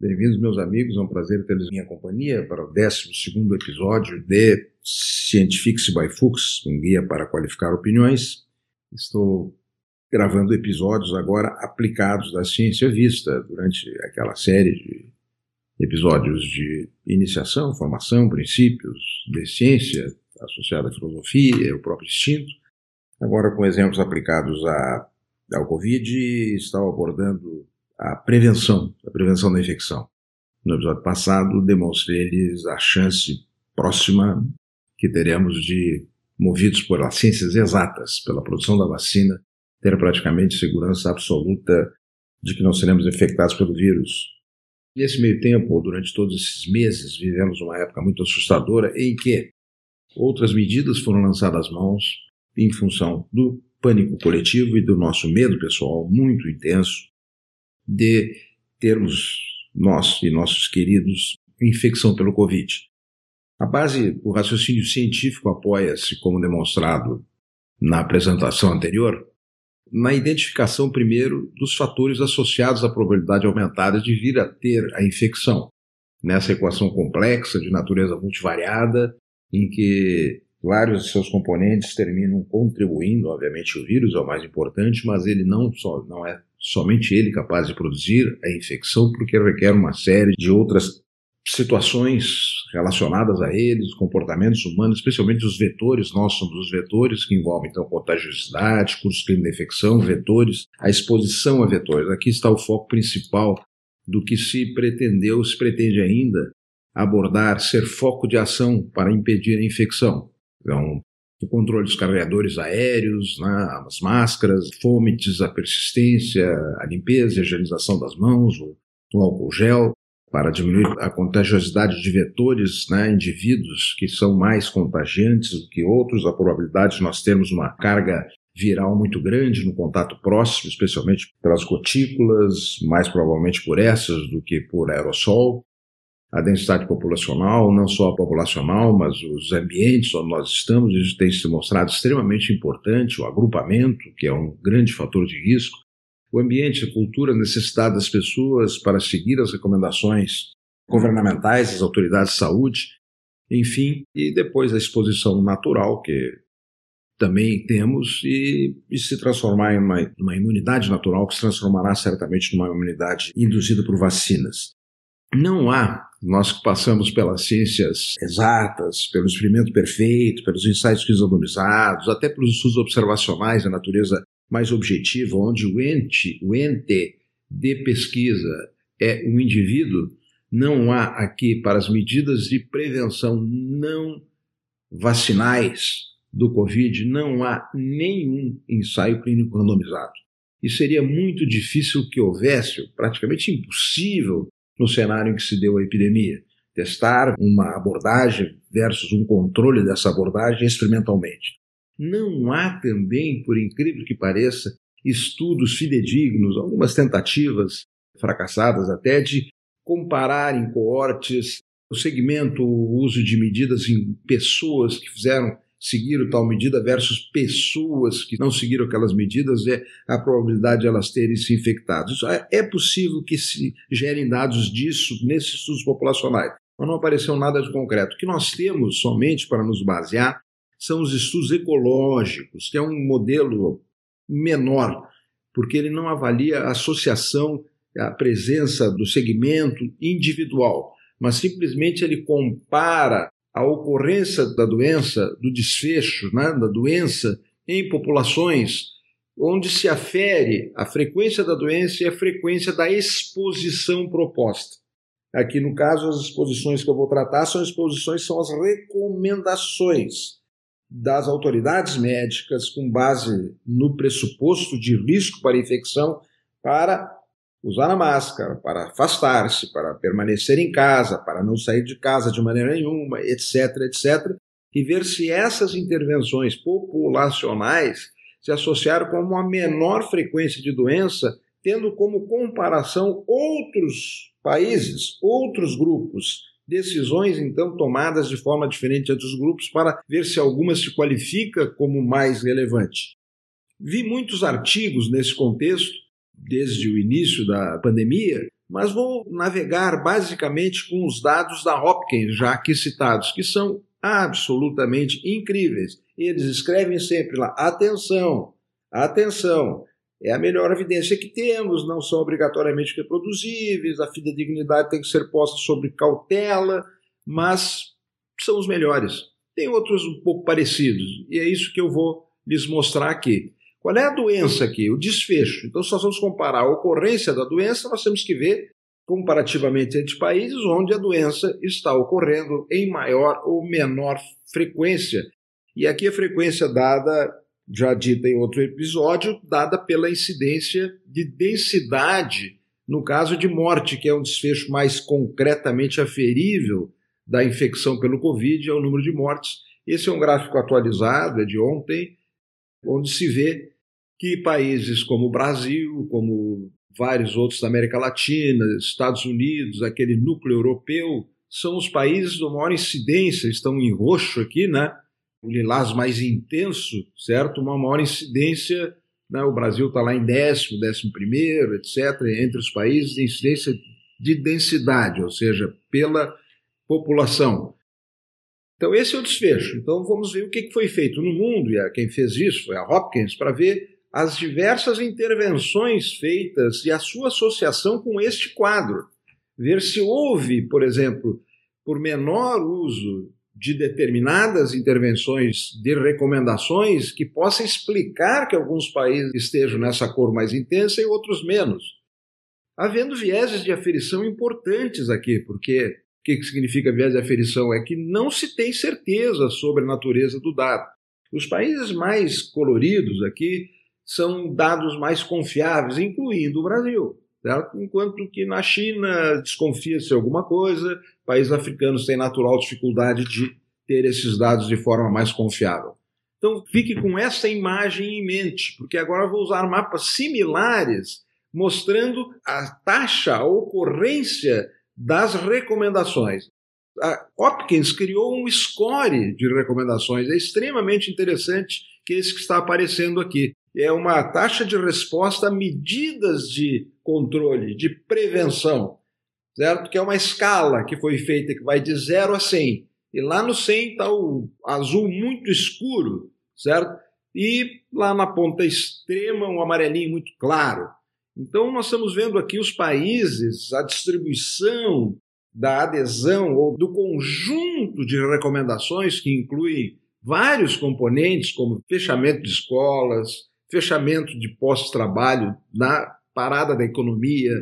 Bem-vindos, meus amigos. É um prazer tê-los em minha companhia para o 12 episódio de Scientifics by Fuchs, um guia para qualificar opiniões. Estou gravando episódios agora aplicados da ciência vista durante aquela série de episódios de iniciação, formação, princípios de ciência associada à filosofia, o próprio instinto. Agora, com exemplos aplicados à, ao Covid, estão abordando a prevenção, a prevenção da infecção. No episódio passado, demonstrei-lhes a chance próxima que teremos de, movidos por as ciências exatas, pela produção da vacina, ter praticamente segurança absoluta de que não seremos infectados pelo vírus. Nesse meio tempo, durante todos esses meses, vivemos uma época muito assustadora em que outras medidas foram lançadas às mãos em função do pânico coletivo e do nosso medo pessoal muito intenso de termos nós e nossos queridos infecção pelo Covid. A base do raciocínio científico apoia-se, como demonstrado na apresentação anterior, na identificação primeiro dos fatores associados à probabilidade aumentada de vir a ter a infecção. Nessa equação complexa de natureza multivariada, em que vários de seus componentes terminam contribuindo, obviamente o vírus é o mais importante, mas ele não só não é somente ele capaz de produzir a infecção, porque requer uma série de outras situações relacionadas a eles, comportamentos humanos, especialmente os vetores, nós somos os vetores que envolvem então contagiosidade, curso clínico de infecção, vetores, a exposição a vetores. Aqui está o foco principal do que se pretendeu, se pretende ainda abordar, ser foco de ação para impedir a infecção. Então, o controle dos carregadores aéreos, né, as máscaras, fômites, a persistência, a limpeza, a higienização das mãos, o, o álcool gel, para diminuir a contagiosidade de vetores, né, indivíduos que são mais contagiantes do que outros, a probabilidade de nós termos uma carga viral muito grande no contato próximo, especialmente pelas gotículas, mais provavelmente por essas do que por aerossol a densidade populacional, não só a populacional, mas os ambientes onde nós estamos, isso tem se mostrado extremamente importante, o agrupamento, que é um grande fator de risco, o ambiente, a cultura, a necessidade das pessoas para seguir as recomendações governamentais, das autoridades de saúde, enfim, e depois a exposição natural, que também temos, e, e se transformar em uma, uma imunidade natural, que se transformará certamente numa imunidade induzida por vacinas. Não há nós que passamos pelas ciências exatas, pelo experimento perfeito, pelos ensaios randomizados, até pelos estudos observacionais da natureza mais objetiva, onde o ente, o ente de pesquisa é o indivíduo, não há aqui para as medidas de prevenção não vacinais do Covid, não há nenhum ensaio clínico randomizado. E seria muito difícil que houvesse, praticamente impossível, no cenário em que se deu a epidemia. Testar uma abordagem versus um controle dessa abordagem experimentalmente. Não há também, por incrível que pareça, estudos fidedignos, algumas tentativas fracassadas até de comparar em coortes o segmento, o uso de medidas em pessoas que fizeram seguiram tal medida versus pessoas que não seguiram aquelas medidas, é a probabilidade de elas terem se infectado. Isso é, é possível que se gerem dados disso nesses estudos populacionais, mas não apareceu nada de concreto. O que nós temos somente para nos basear são os estudos ecológicos, que é um modelo menor, porque ele não avalia a associação, a presença do segmento individual, mas simplesmente ele compara a ocorrência da doença, do desfecho né, da doença em populações onde se afere a frequência da doença e a frequência da exposição proposta. Aqui, no caso, as exposições que eu vou tratar são exposições, são as recomendações das autoridades médicas com base no pressuposto de risco para infecção para usar a máscara, para afastar-se, para permanecer em casa, para não sair de casa de maneira nenhuma, etc, etc, e ver se essas intervenções populacionais se associaram com uma menor frequência de doença, tendo como comparação outros países, outros grupos, decisões então tomadas de forma diferente entre os grupos para ver se alguma se qualifica como mais relevante. Vi muitos artigos nesse contexto desde o início da pandemia, mas vou navegar basicamente com os dados da Hopkins, já aqui citados, que são absolutamente incríveis. Eles escrevem sempre lá: atenção, atenção, é a melhor evidência que temos, não são obrigatoriamente reproduzíveis, a fidedignidade tem que ser posta sobre cautela, mas são os melhores. Tem outros um pouco parecidos, e é isso que eu vou lhes mostrar aqui. Qual é a doença aqui? O desfecho. Então, se nós vamos comparar a ocorrência da doença, nós temos que ver comparativamente entre países onde a doença está ocorrendo em maior ou menor frequência. E aqui a frequência dada já dita em outro episódio, dada pela incidência de densidade no caso de morte, que é um desfecho mais concretamente aferível da infecção pelo Covid, é o número de mortes. Esse é um gráfico atualizado, é de ontem, onde se vê que países como o Brasil, como vários outros da América Latina, Estados Unidos, aquele núcleo europeu, são os países de maior incidência, estão em roxo aqui, né? o lilás mais intenso, certo? Uma maior incidência, né? o Brasil está lá em décimo, décimo primeiro, etc., entre os países de incidência de densidade, ou seja, pela população. Então, esse é o desfecho. Então, vamos ver o que foi feito no mundo, e quem fez isso foi a Hopkins, para ver as diversas intervenções feitas e a sua associação com este quadro. Ver se houve, por exemplo, por menor uso de determinadas intervenções, de recomendações que possa explicar que alguns países estejam nessa cor mais intensa e outros menos. Havendo vieses de aferição importantes aqui, porque o que significa viés de aferição? É que não se tem certeza sobre a natureza do dado. Os países mais coloridos aqui são dados mais confiáveis, incluindo o Brasil. Certo? Enquanto que na China desconfia-se alguma coisa, países africanos têm natural dificuldade de ter esses dados de forma mais confiável. Então fique com essa imagem em mente, porque agora eu vou usar mapas similares mostrando a taxa, a ocorrência das recomendações. A Hopkins criou um score de recomendações, é extremamente interessante que esse que está aparecendo aqui é uma taxa de resposta a medidas de controle, de prevenção, certo? Que é uma escala que foi feita que vai de 0 a 100. E lá no 100 está o azul muito escuro, certo? E lá na ponta extrema um amarelinho muito claro. Então nós estamos vendo aqui os países, a distribuição da adesão ou do conjunto de recomendações que inclui vários componentes como fechamento de escolas, fechamento de pós-trabalho na parada da economia,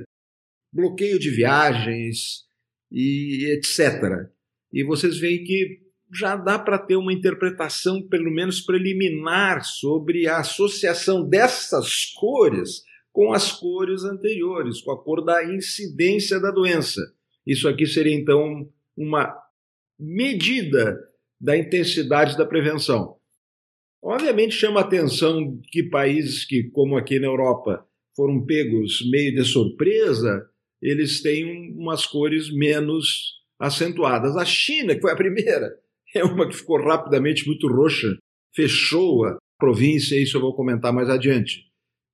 bloqueio de viagens e etc. E vocês veem que já dá para ter uma interpretação, pelo menos preliminar, sobre a associação dessas cores com as cores anteriores, com a cor da incidência da doença. Isso aqui seria então uma medida da intensidade da prevenção. Obviamente chama atenção que países que, como aqui na Europa, foram pegos meio de surpresa, eles têm umas cores menos acentuadas. A China, que foi a primeira, é uma que ficou rapidamente muito roxa, fechou a província, isso eu vou comentar mais adiante.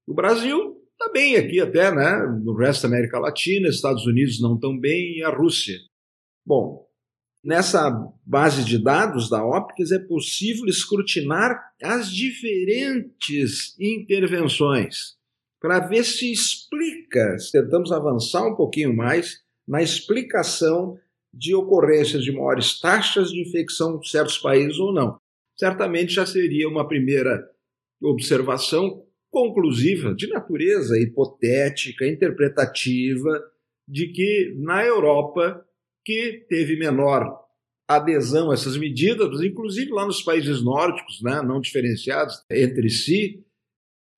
O Brasil está bem aqui até, né? No resto da América Latina, Estados Unidos não tão bem e a Rússia. Bom, Nessa base de dados da Optics é possível escrutinar as diferentes intervenções para ver se explica, tentamos avançar um pouquinho mais na explicação de ocorrências de maiores taxas de infecção em certos países ou não. Certamente já seria uma primeira observação conclusiva, de natureza hipotética, interpretativa, de que na Europa que teve menor adesão a essas medidas, inclusive lá nos países nórdicos, né, não diferenciados entre si,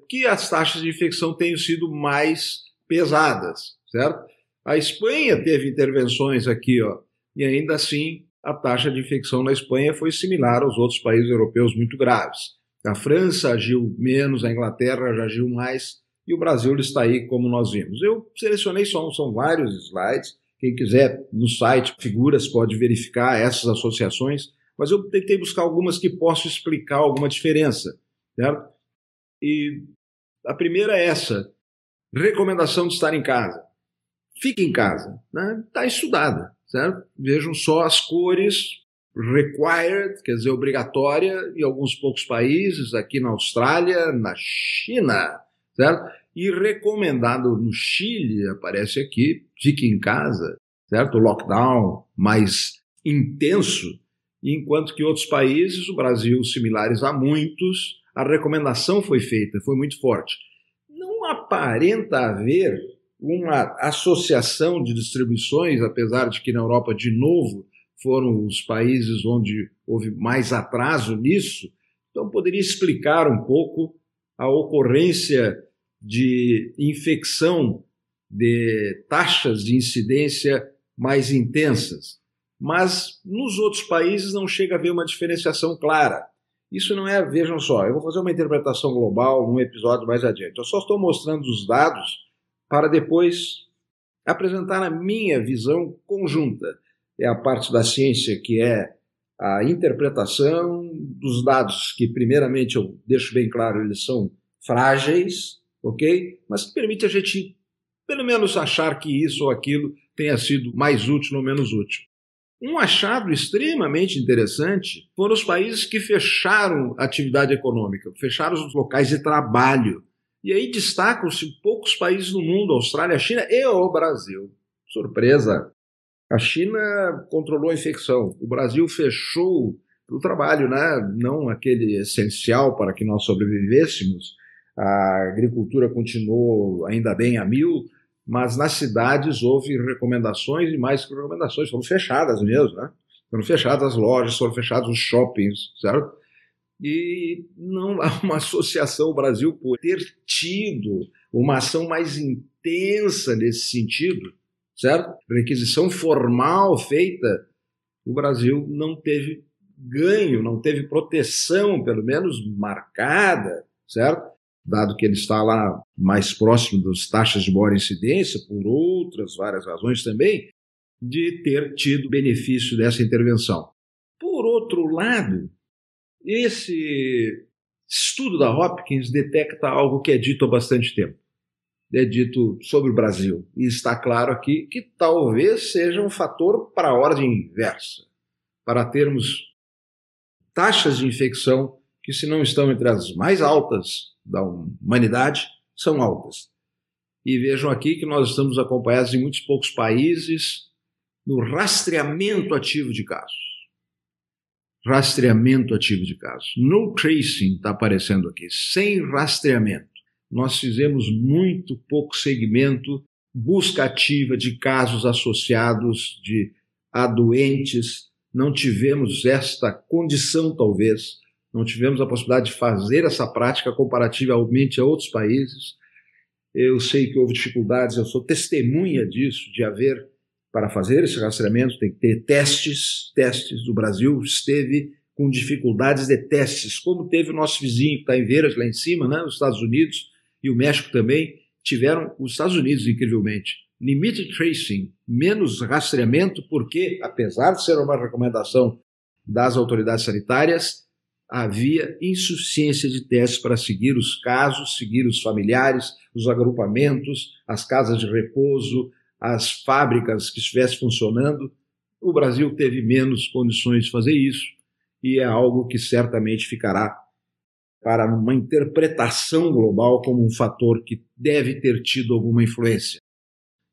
que as taxas de infecção tenham sido mais pesadas, certo? A Espanha teve intervenções aqui, ó, e ainda assim a taxa de infecção na Espanha foi similar aos outros países europeus muito graves. A França agiu menos, a Inglaterra já agiu mais, e o Brasil está aí como nós vimos. Eu selecionei só, são vários slides, quem quiser, no site Figuras pode verificar essas associações, mas eu tentei buscar algumas que possam explicar alguma diferença. Certo? E a primeira é essa: recomendação de estar em casa. fique em casa. Está né? Estudada, certo? Vejam só as cores required, quer dizer, obrigatória em alguns poucos países, aqui na Austrália, na China, certo? E recomendado no Chile, aparece aqui, fique em casa, certo? Lockdown mais intenso, enquanto que outros países, o Brasil, similares a muitos, a recomendação foi feita, foi muito forte. Não aparenta haver uma associação de distribuições, apesar de que na Europa, de novo, foram os países onde houve mais atraso nisso. Então, poderia explicar um pouco a ocorrência de infecção, de taxas de incidência mais intensas. Mas nos outros países não chega a haver uma diferenciação clara. Isso não é, vejam só, eu vou fazer uma interpretação global num episódio mais adiante. Eu só estou mostrando os dados para depois apresentar a minha visão conjunta. É a parte da ciência que é a interpretação dos dados, que primeiramente eu deixo bem claro, eles são frágeis, ok? Mas que permite a gente, pelo menos, achar que isso ou aquilo tenha sido mais útil ou menos útil. Um achado extremamente interessante foram os países que fecharam a atividade econômica, fecharam os locais de trabalho. E aí destacam-se poucos países no mundo, Austrália, China e o Brasil. Surpresa! A China controlou a infecção, o Brasil fechou o trabalho, né? não aquele essencial para que nós sobrevivêssemos. A agricultura continuou ainda bem a mil, mas nas cidades houve recomendações e mais que recomendações, foram fechadas mesmo, né? Foram fechadas as lojas, foram fechados os shoppings, certo? e não há uma associação o Brasil por ter tido uma ação mais intensa nesse sentido, certo? Requisição formal feita, o Brasil não teve ganho, não teve proteção, pelo menos marcada, certo? Dado que ele está lá mais próximo das taxas de maior incidência, por outras várias razões também, de ter tido benefício dessa intervenção. Por outro lado, esse estudo da Hopkins detecta algo que é dito há bastante tempo. É dito sobre o Brasil. E está claro aqui que talvez seja um fator para a ordem inversa, para termos taxas de infecção que, se não estão entre as mais altas da humanidade, são altas. E vejam aqui que nós estamos acompanhados em muitos poucos países no rastreamento ativo de casos rastreamento ativo de casos. No tracing está aparecendo aqui, sem rastreamento. Nós fizemos muito pouco segmento, busca ativa de casos associados de a doentes. Não tivemos esta condição, talvez, não tivemos a possibilidade de fazer essa prática comparativamente a outros países. Eu sei que houve dificuldades, eu sou testemunha disso, de haver para fazer esse rastreamento tem que ter testes, testes. O Brasil esteve com dificuldades de testes, como teve o nosso vizinho que está em Veiras, lá em cima, né, os Estados Unidos e o México também, tiveram, os Estados Unidos, incrivelmente, limited tracing, menos rastreamento, porque, apesar de ser uma recomendação das autoridades sanitárias, havia insuficiência de testes para seguir os casos, seguir os familiares, os agrupamentos, as casas de repouso, as fábricas que estivessem funcionando. O Brasil teve menos condições de fazer isso e é algo que certamente ficará para uma interpretação global como um fator que deve ter tido alguma influência.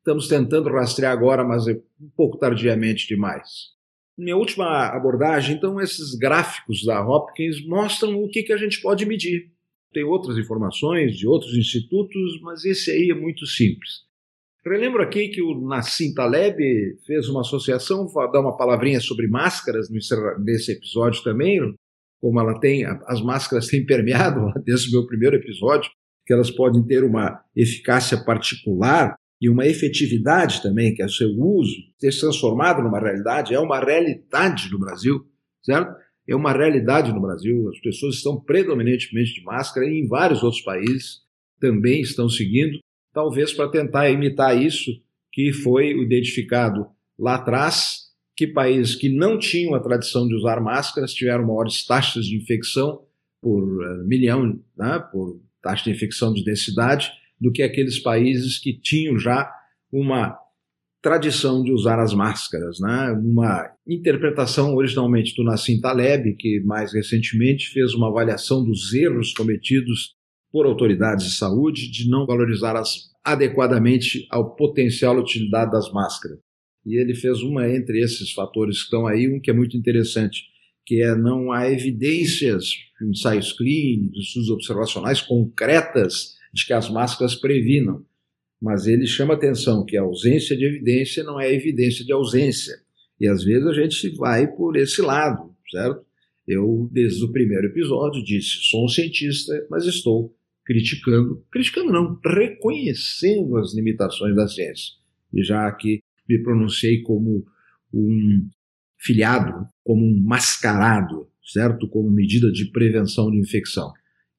Estamos tentando rastrear agora, mas é um pouco tardiamente demais. Minha última abordagem, então, esses gráficos da Hopkins mostram o que, que a gente pode medir. Tem outras informações de outros institutos, mas esse aí é muito simples. Relembro aqui que o Nassim Taleb fez uma associação, vou dar uma palavrinha sobre máscaras nesse episódio também, como ela tem, as máscaras têm permeado desde o meu primeiro episódio, que elas podem ter uma eficácia particular e uma efetividade também, que é o seu uso, ter se transformado numa realidade, é uma realidade no Brasil, certo? É uma realidade no Brasil, as pessoas estão predominantemente de máscara e em vários outros países também estão seguindo talvez para tentar imitar isso que foi identificado lá atrás, que países que não tinham a tradição de usar máscaras tiveram maiores taxas de infecção por uh, milhão, né, por taxa de infecção de densidade, do que aqueles países que tinham já uma tradição de usar as máscaras, né? Uma interpretação originalmente do Nassim Taleb, que mais recentemente fez uma avaliação dos erros cometidos por autoridades de saúde de não valorizar as, adequadamente ao potencial utilidade das máscaras. E ele fez uma entre esses fatores que estão aí, um que é muito interessante, que é não há evidências, ensaios clínicos, estudos observacionais concretas de que as máscaras previnam mas ele chama atenção que a ausência de evidência não é evidência de ausência. E às vezes a gente vai por esse lado, certo? Eu, desde o primeiro episódio, disse: sou um cientista, mas estou criticando, criticando não, reconhecendo as limitações da ciência. E já aqui me pronunciei como um filiado, como um mascarado, certo? Como medida de prevenção de infecção.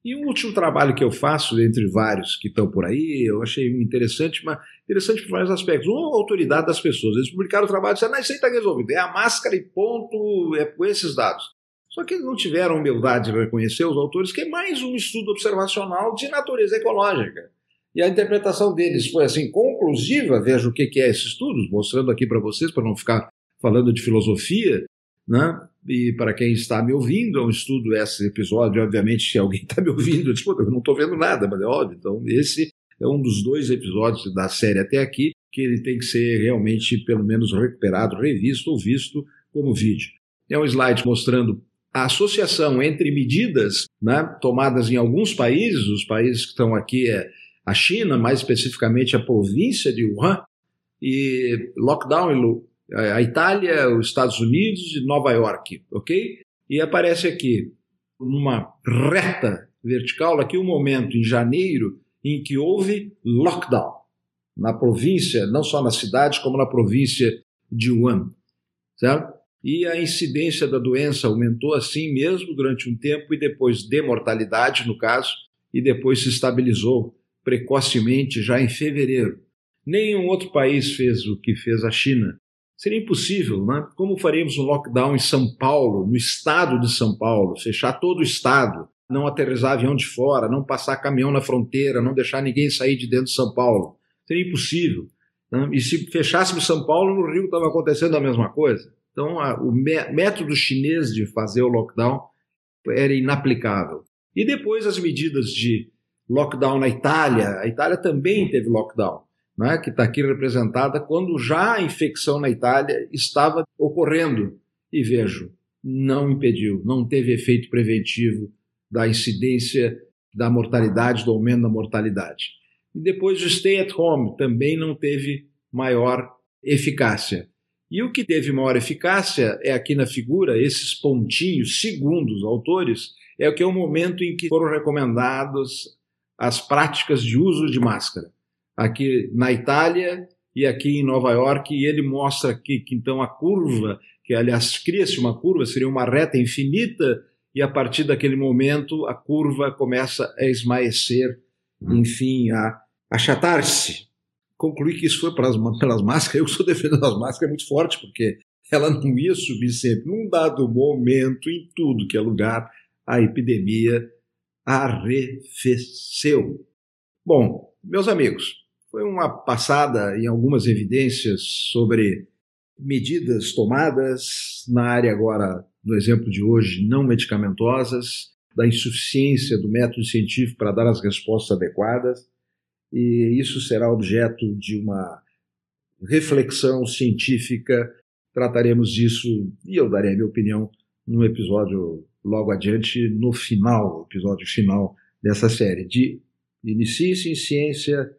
E um último trabalho que eu faço, entre vários que estão por aí, eu achei interessante, mas interessante por vários aspectos. Um, a autoridade das pessoas. Eles publicaram o trabalho e disseram, não, isso aí está resolvido. É a máscara e ponto, é com esses dados. Só que eles não tiveram humildade de reconhecer os autores, que é mais um estudo observacional de natureza ecológica. E a interpretação deles foi assim, conclusiva, veja o que é esse estudo, mostrando aqui para vocês, para não ficar falando de filosofia, né? E para quem está me ouvindo, é um estudo esse episódio, obviamente, se alguém está me ouvindo, eu, eu não estou vendo nada, mas é óbvio. Então, esse é um dos dois episódios da série até aqui que ele tem que ser realmente, pelo menos, recuperado, revisto ou visto como vídeo. É um slide mostrando a associação entre medidas né, tomadas em alguns países, os países que estão aqui é a China, mais especificamente a província de Wuhan, e lockdown a Itália, os Estados Unidos e Nova York, ok? E aparece aqui numa reta vertical aqui um momento em janeiro em que houve lockdown na província, não só na cidade como na província de Wuhan, certo? E a incidência da doença aumentou assim mesmo durante um tempo e depois de mortalidade no caso e depois se estabilizou precocemente já em fevereiro. Nenhum outro país fez o que fez a China Seria impossível, né? Como faríamos um lockdown em São Paulo, no estado de São Paulo, fechar todo o estado, não aterrizar avião de fora, não passar caminhão na fronteira, não deixar ninguém sair de dentro de São Paulo? Seria impossível. Né? E se fechássemos São Paulo, no Rio estava acontecendo a mesma coisa. Então, a, o método chinês de fazer o lockdown era inaplicável. E depois as medidas de lockdown na Itália, a Itália também teve lockdown né, que está aqui representada, quando já a infecção na Itália estava ocorrendo. E vejo, não impediu, não teve efeito preventivo da incidência da mortalidade, do aumento da mortalidade. E depois o stay at home também não teve maior eficácia. E o que teve maior eficácia é aqui na figura, esses pontinhos, segundo os autores, é o que é o momento em que foram recomendadas as práticas de uso de máscara aqui na Itália e aqui em Nova York, e ele mostra aqui que então a curva, que aliás cria-se uma curva, seria uma reta infinita, e a partir daquele momento a curva começa a esmaecer, enfim, a achatar-se. Concluí que isso foi pelas, pelas máscaras, eu sou defendendo das máscaras é muito forte, porque ela não ia subir sempre. Num dado momento, em tudo que é lugar, a epidemia arrefeceu. Bom, meus amigos, foi uma passada em algumas evidências sobre medidas tomadas na área agora, no exemplo de hoje, não medicamentosas, da insuficiência do método científico para dar as respostas adequadas, e isso será objeto de uma reflexão científica. Trataremos disso e eu darei a minha opinião num episódio logo adiante, no final, episódio final dessa série, de Inicie-se em ciência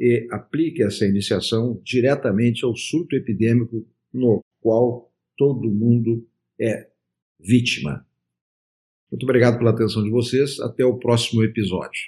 e aplique essa iniciação diretamente ao surto epidêmico no qual todo mundo é vítima. Muito obrigado pela atenção de vocês. Até o próximo episódio.